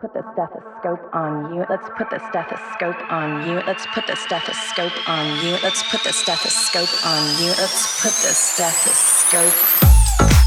Put the stethoscope on you. Let's put the stethoscope on you. Let's put the stethoscope on you. Let's put the stethoscope down,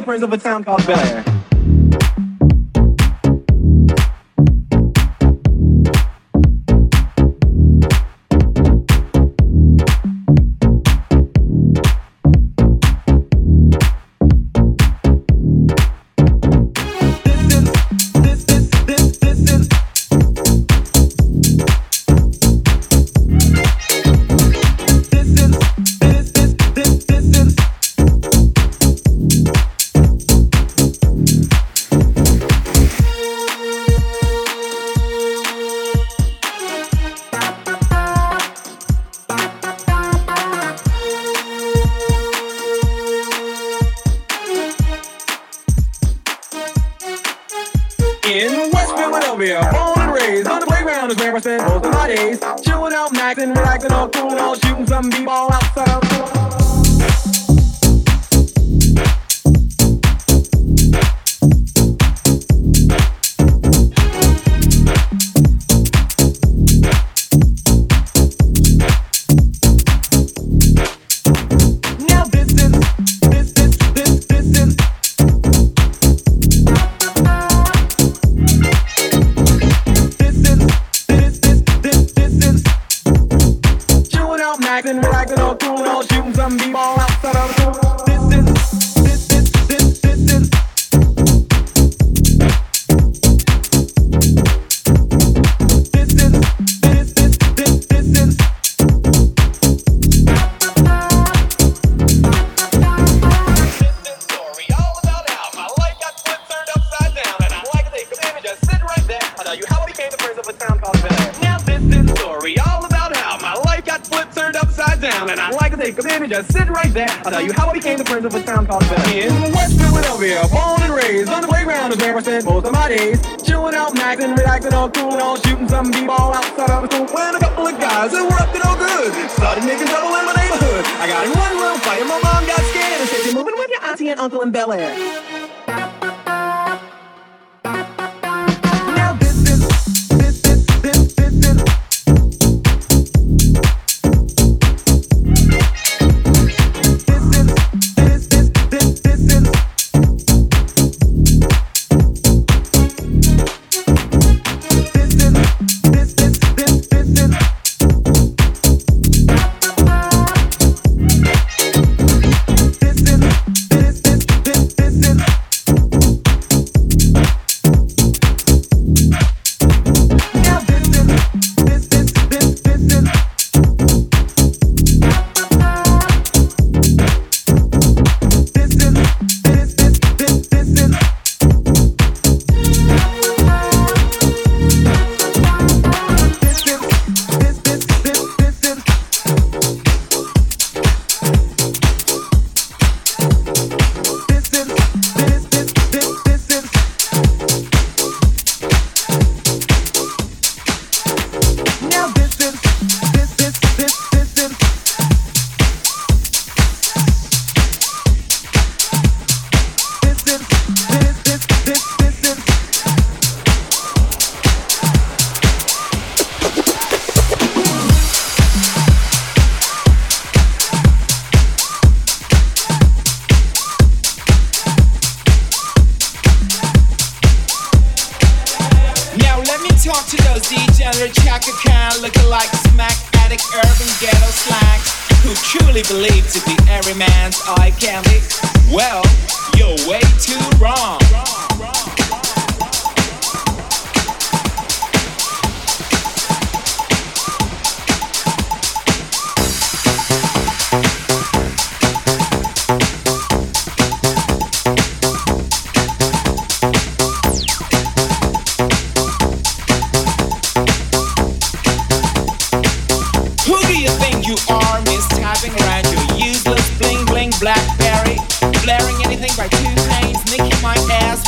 the of a town called Bel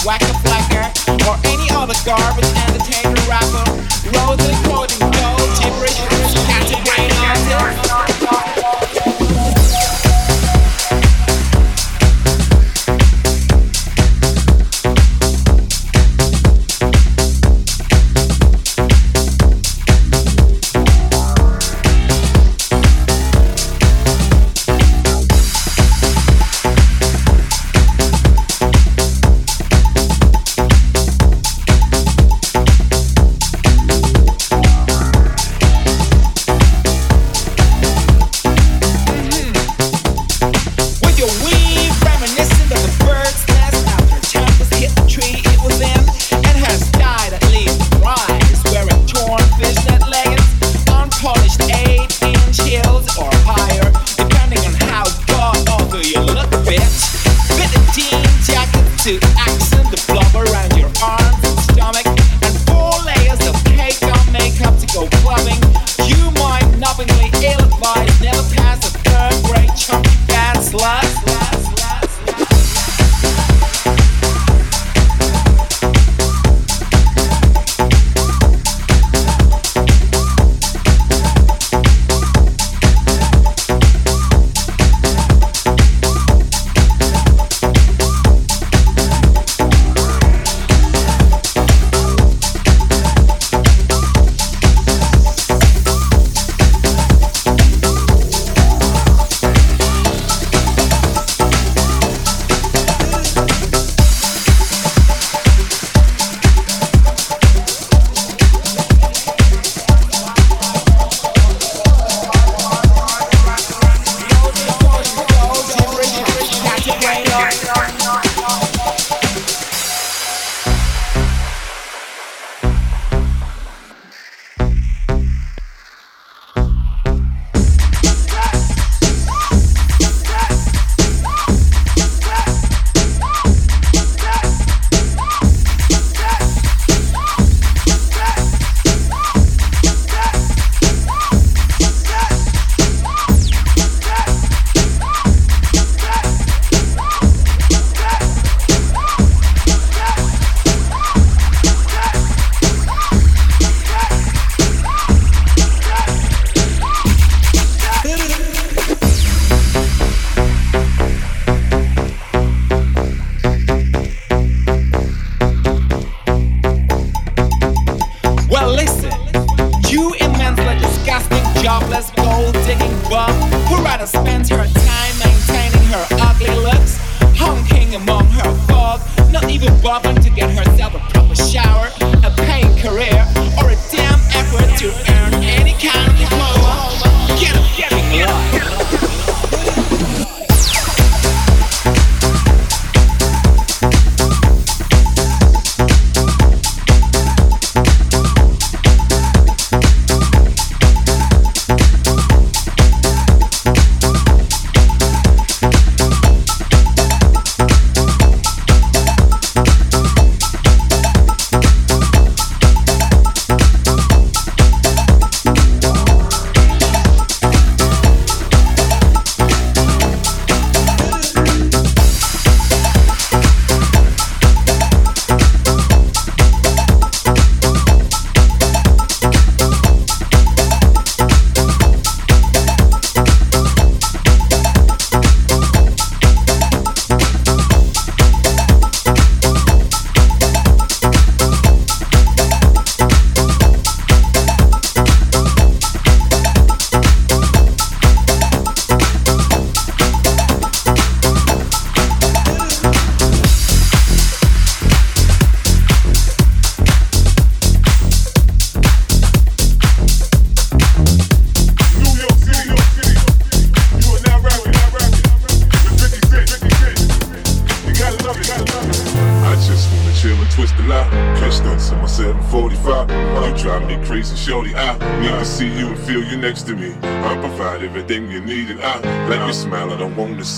whack a flacker, or any other garbage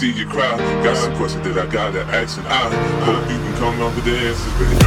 see you cry. Got some questions that I gotta ask, and I hope you can come up with the answers, baby.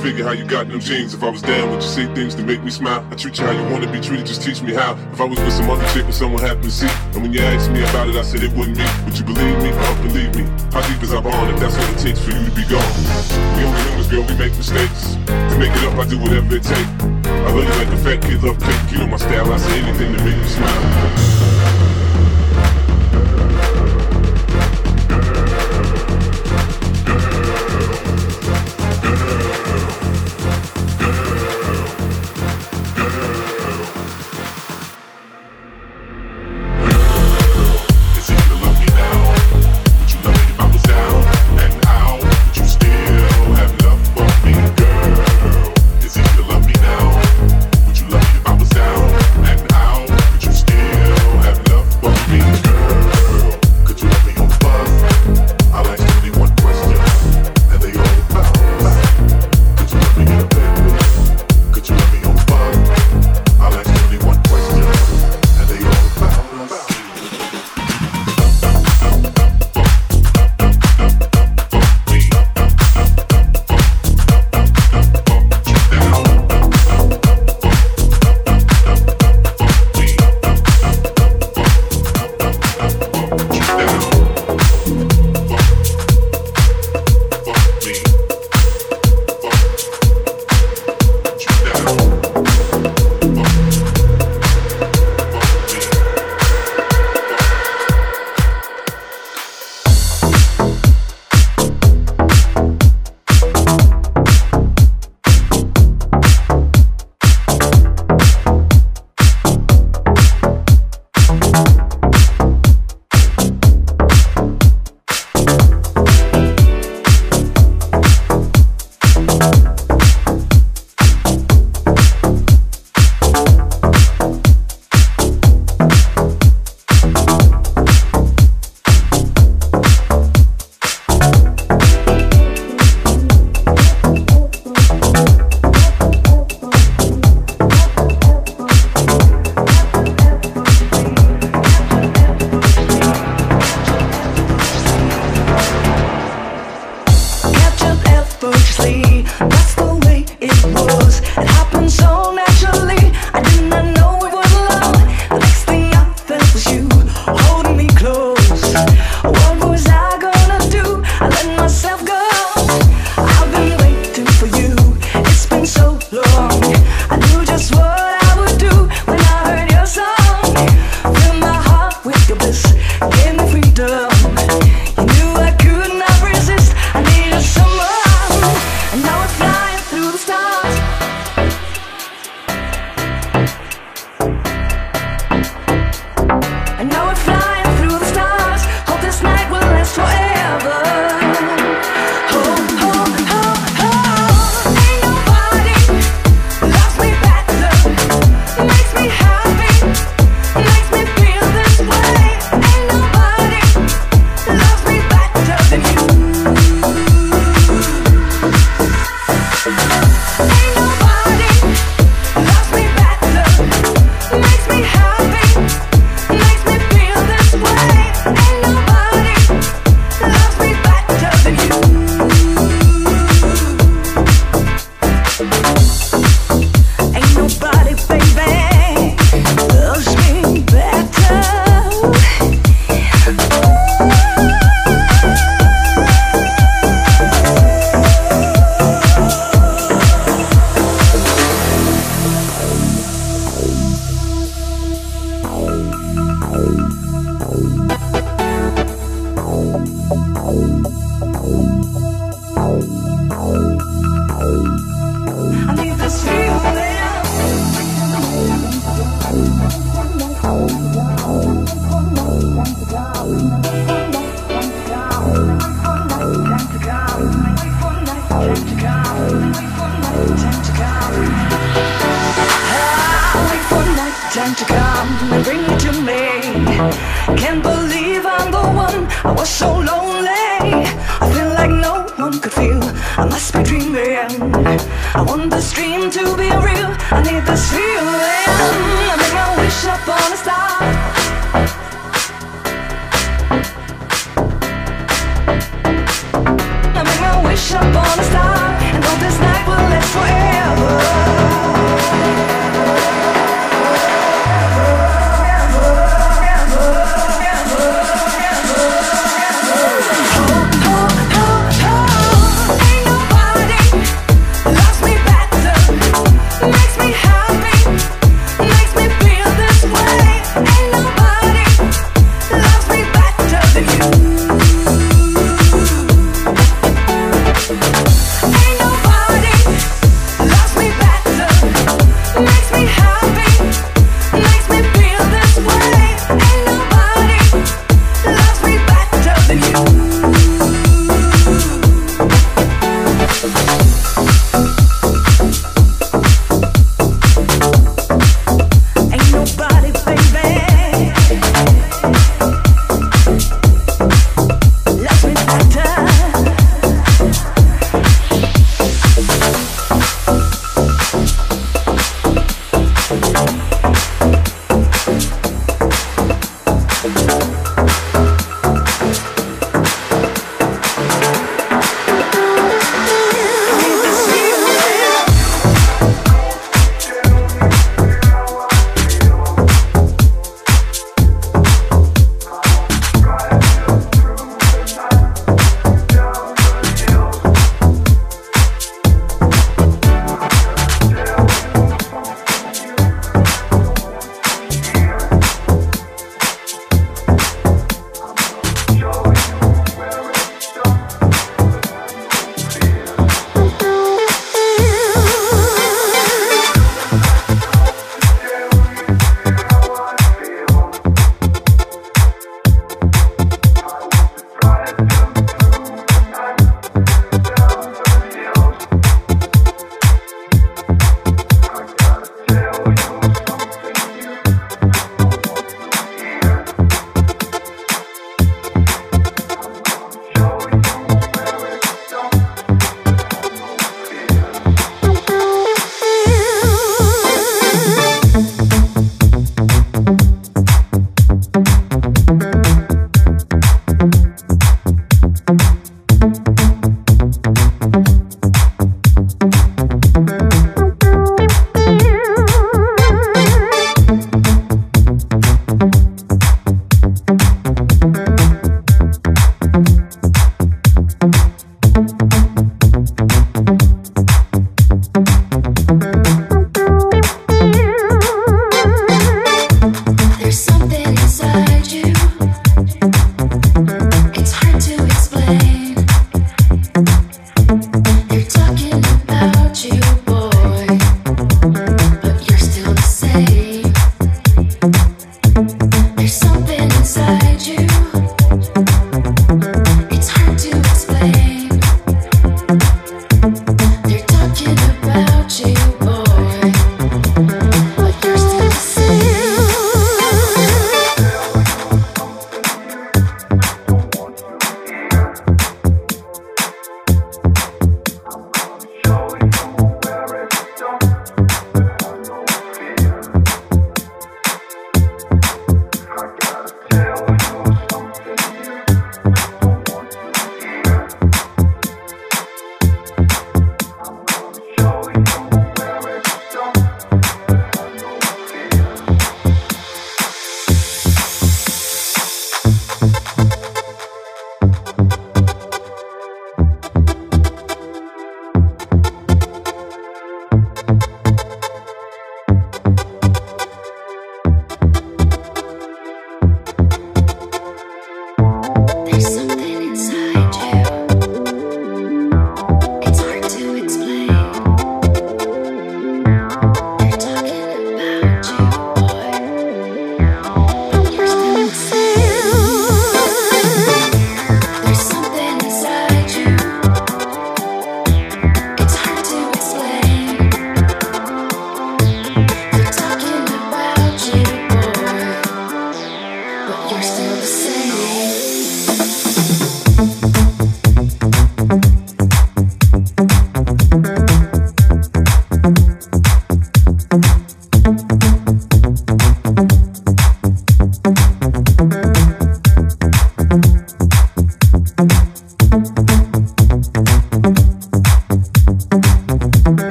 Figure how you got them jeans. If I was down, would you say things to make me smile? I treat you how you wanna be treated, just teach me how. If I was with some other chick and someone happened to see, and when you asked me about it, I said it wouldn't be. Would you believe me? Oh, believe me. How deep is our bond if that's all it takes for you to be gone? We only humans, girl, we make mistakes. To make it up, I do whatever it takes. I love you like a fat kid love cake. You know my style, I say anything to make you smile.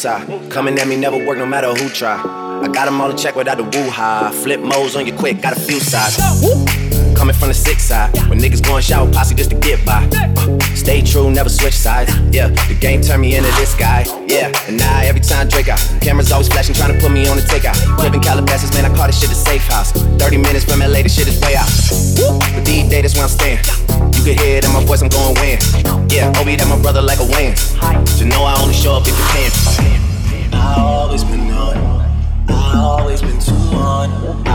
Coming at me never work no matter who try. I got them all in check without the woo ha. Flip modes on you quick, got a few sides. Coming from the six side. When niggas going shower posse just to get by. Uh, stay true, never switch sides. Yeah, the game turned me into this guy. Yeah, and now every time Drake out. Cameras always flashing, trying to put me on the takeout. Living Calabasas, man, I call this shit a safe house. 30 minutes from LA, this shit is way out. But these days, that's where I'm staying. You can hear it in my voice, I'm going win. Yeah, Obi, that my brother like a win. You know I only show up if you can. Always been on. I always been too on.